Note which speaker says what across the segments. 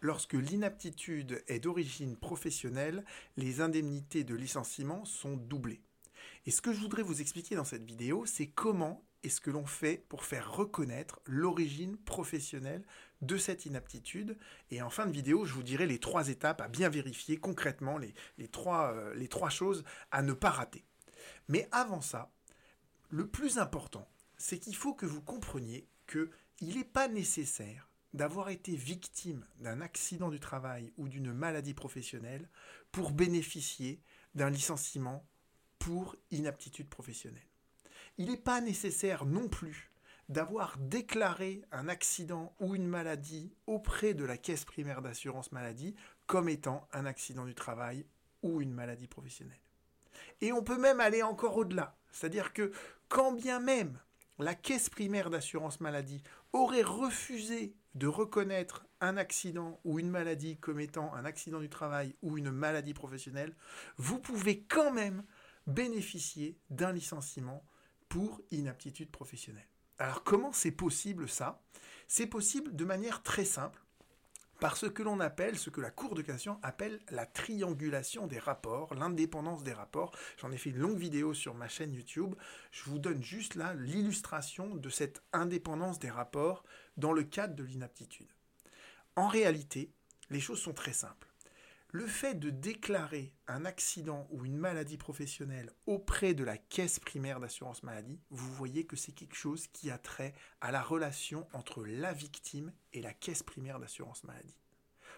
Speaker 1: lorsque l'inaptitude est d'origine professionnelle, les indemnités de licenciement sont doublées. Et ce que je voudrais vous expliquer dans cette vidéo, c'est comment est-ce que l'on fait pour faire reconnaître l'origine professionnelle de cette inaptitude. Et en fin de vidéo, je vous dirai les trois étapes à bien vérifier concrètement, les, trois, euh, trois choses à ne pas rater. Mais avant ça, le plus important, c'est qu'il faut que vous compreniez qu'il n'est pas nécessaire d'avoir été victime d'un accident du travail ou d'une maladie professionnelle pour bénéficier d'un licenciement pour inaptitude professionnelle. Il n'est pas nécessaire non plus d'avoir déclaré un accident ou une maladie auprès de la caisse primaire d'assurance maladie comme étant un accident du travail ou une maladie professionnelle. Et on peut même aller encore au-delà. C'est-à-dire que quand bien même la caisse primaire d'assurance maladie aurait refusé de reconnaître un accident ou une maladie comme étant un accident du travail ou une maladie professionnelle, vous pouvez quand même bénéficier d'un licenciement pour inaptitude professionnelle. Alors comment c'est possible ça? C'est possible de manière très simple par ce que l'on appelle, ce que la Cour de cassation appelle la triangulation des rapports, l'indépendance des rapports. J'en ai fait une longue vidéo sur ma chaîne YouTube. Je vous donne juste là l'illustration de cette indépendance des rapports dans le cadre de l'inaptitude. En réalité, les choses sont très simples. Le fait de déclarer un accident ou une maladie professionnelle auprès de la caisse primaire d'assurance maladie, vous voyez que c'est quelque chose qui a trait à la relation entre la victime et la caisse primaire d'assurance maladie.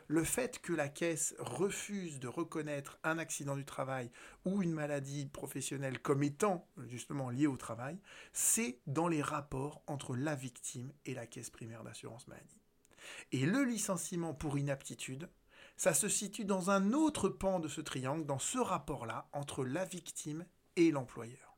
Speaker 1: Le fait que la caisse refuse de reconnaître un accident du travail ou une maladie professionnelle comme étant justement liée au travail, c'est dans les rapports entre la victime et la caisse primaire d'assurance maladie. Et le licenciement pour inaptitude, ça se situe dans un autre pan de ce triangle, dans ce rapport-là, entre la victime et l'employeur.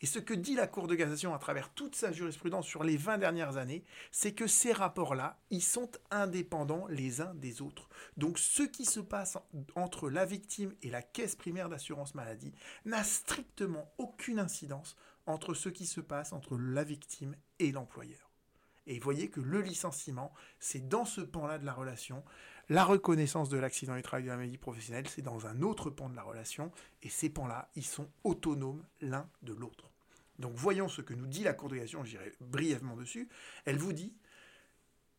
Speaker 1: Et ce que dit la Cour de cassation à travers toute sa jurisprudence sur les 20 dernières années, c'est que ces rapports-là, ils sont indépendants les uns des autres. Donc ce qui se passe entre la victime et la caisse primaire d'assurance maladie n'a strictement aucune incidence entre ce qui se passe entre la victime et l'employeur. Et voyez que le licenciement, c'est dans ce pan-là de la relation. La reconnaissance de l'accident du travail de la maladie professionnelle, c'est dans un autre pan de la relation. Et ces pans-là, ils sont autonomes l'un de l'autre. Donc voyons ce que nous dit la Cour de cassation, j'irai brièvement dessus. Elle vous dit,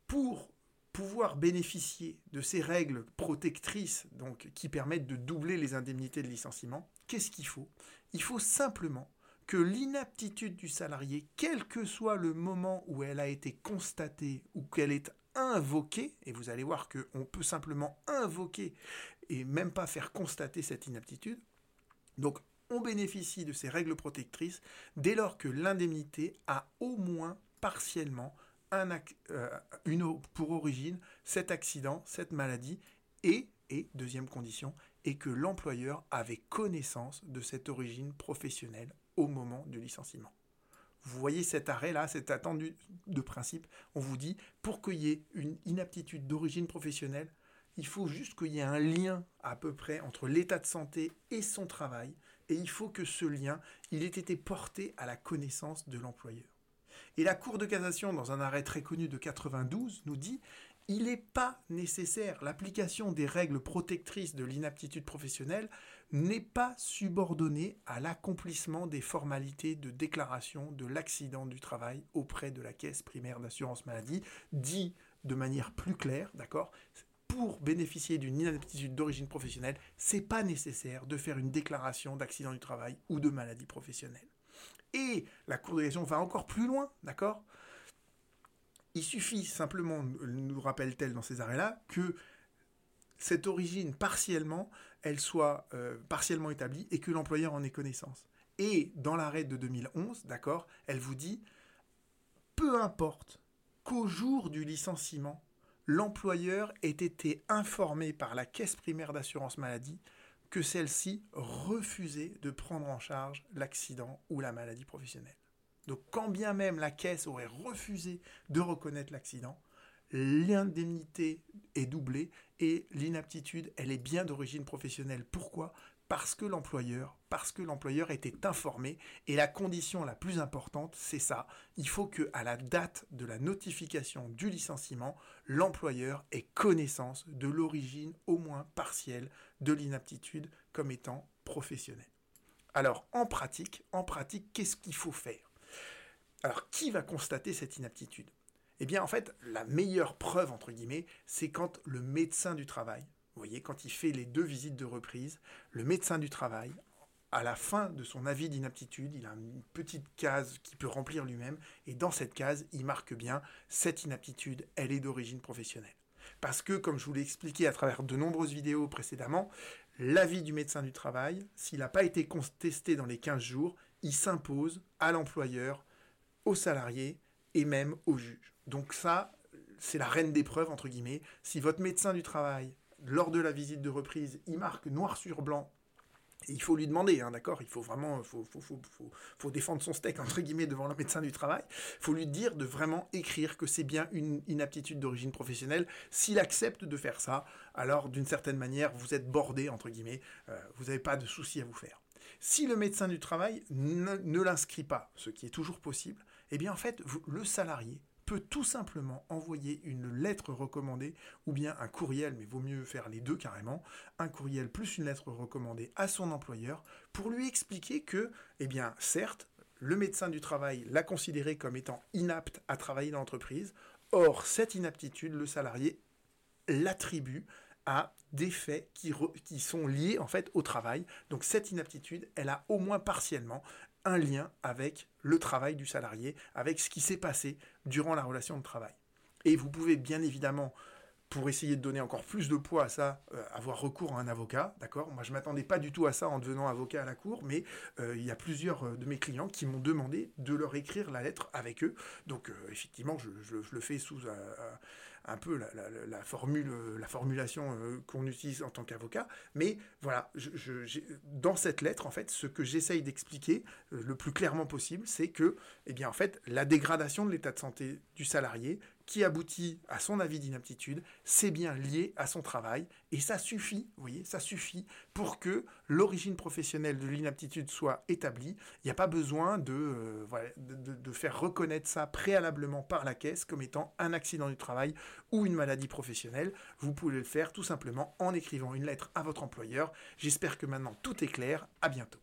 Speaker 1: pour pouvoir bénéficier de ces règles protectrices donc, qui permettent de doubler les indemnités de licenciement, qu'est-ce qu'il faut? Il faut simplement l'inaptitude du salarié, quel que soit le moment où elle a été constatée ou qu'elle est invoquée, et vous allez voir qu'on peut simplement invoquer et même pas faire constater cette inaptitude, donc on bénéficie de ces règles protectrices dès lors que l'indemnité a au moins partiellement un, euh, une, pour origine cet accident, cette maladie, et, deuxième condition, et que l'employeur avait connaissance de cette origine professionnelle au moment du licenciement. Vous voyez cet arrêt-là, cet attendu de principe, on vous dit, pour qu'il y ait une inaptitude d'origine professionnelle, il faut juste qu'il y ait un lien à peu près entre l'état de santé et son travail, et il faut que ce lien, il ait été porté à la connaissance de l'employeur. Et la Cour de cassation, dans un arrêt très connu de 92, nous dit il n'est pas nécessaire, l'application des règles protectrices de l'inaptitude professionnelle n'est pas subordonnée à l'accomplissement des formalités de déclaration de l'accident du travail auprès de la caisse primaire d'assurance maladie, dit de manière plus claire, d'accord? Pour bénéficier d'une inaptitude d'origine professionnelle, c'est pas nécessaire de faire une déclaration d'accident du travail ou de maladie professionnelle. Et la Cour de cassation va encore plus loin, d'accord? Il suffit simplement, nous rappelle-t-elle dans ces arrêts-là, que cette origine partiellement, elle soit euh, partiellement établie et que l'employeur en ait connaissance. Et dans l'arrêt de 2011, d'accord, elle vous dit, peu importe qu'au jour du licenciement, l'employeur ait été informé par la caisse primaire d'assurance maladie que celle-ci refusait de prendre en charge l'accident ou la maladie professionnelle. Donc quand bien même la caisse aurait refusé de reconnaître l'accident, l'indemnité est doublée et l'inaptitude, elle est bien d'origine professionnelle. Pourquoi? Parce que l'employeur, parce que l'employeur était informé. Et la condition la plus importante, c'est ça. Il faut que à la date de la notification du licenciement, l'employeur ait connaissance de l'origine au moins partielle de l'inaptitude comme étant professionnelle. Alors, en pratique, en pratique, qu'est-ce qu'il faut faire? Alors, qui va constater cette inaptitude? Eh bien, en fait, la meilleure preuve, entre guillemets, c'est quand le médecin du travail, vous voyez, quand il fait les deux visites de reprise, le médecin du travail, à la fin de son avis d'inaptitude, il a une petite case qu'il peut remplir lui-même, et dans cette case, il marque bien cette inaptitude, elle est d'origine professionnelle. Parce que, comme je vous l'ai expliqué à travers de nombreuses vidéos précédemment, l'avis du médecin du travail, s'il n'a pas été contesté dans les 15 jours, il s'impose à l'employeur, aux salariés et même au juge. Donc ça, c'est la reine des preuves, entre guillemets. Si votre médecin du travail lors de la visite de reprise, il marque noir sur blanc. Il faut lui demander, hein, d'accord Il faut vraiment, faut, faut, faut, faut, défendre son steak entre guillemets devant le médecin du travail. Il faut lui dire de vraiment écrire que c'est bien une inaptitude d'origine professionnelle. S'il accepte de faire ça, alors d'une certaine manière, vous êtes bordé entre guillemets. Euh, vous n'avez pas de souci à vous faire. Si le médecin du travail ne, ne l'inscrit pas, ce qui est toujours possible, eh bien en fait, le salarié peut tout simplement envoyer une lettre recommandée ou bien un courriel, mais vaut mieux faire les deux carrément, un courriel plus une lettre recommandée à son employeur pour lui expliquer que, eh bien, certes, le médecin du travail l'a considéré comme étant inapte à travailler dans l'entreprise. Or, cette inaptitude, le salarié l'attribue à des faits qui, qui, sont liés en fait au travail. Donc cette inaptitude, elle a au moins partiellement un lien avec le travail du salarié, avec ce qui s'est passé durant la relation de travail. Et vous pouvez bien évidemment, pour essayer de donner encore plus de poids à ça, euh, avoir recours à un avocat, d'accord? Moi, je m'attendais pas du tout à ça en devenant avocat à la cour, mais euh, il y a plusieurs euh, de mes clients qui m'ont demandé de leur écrire la lettre avec eux. Donc, effectivement, je, le fais sous un peu la, formulation qu'on utilise en tant qu'avocat. Mais voilà, dans cette lettre, en fait, ce que j'essaye d'expliquer le plus clairement possible, c'est que, eh bien, en fait, la dégradation de l'état de santé du salarié qui aboutit à son avis d'inaptitude, c'est bien lié à son travail. Et ça suffit, vous voyez, ça suffit pour que l'origine professionnelle de l'inaptitude soit établie. Il n'y a pas besoin de, euh, de, faire reconnaître ça préalablement par la caisse comme étant un accident du travail ou une maladie professionnelle. Vous pouvez le faire tout simplement en écrivant une lettre à votre employeur. J'espère que maintenant tout est clair. À bientôt.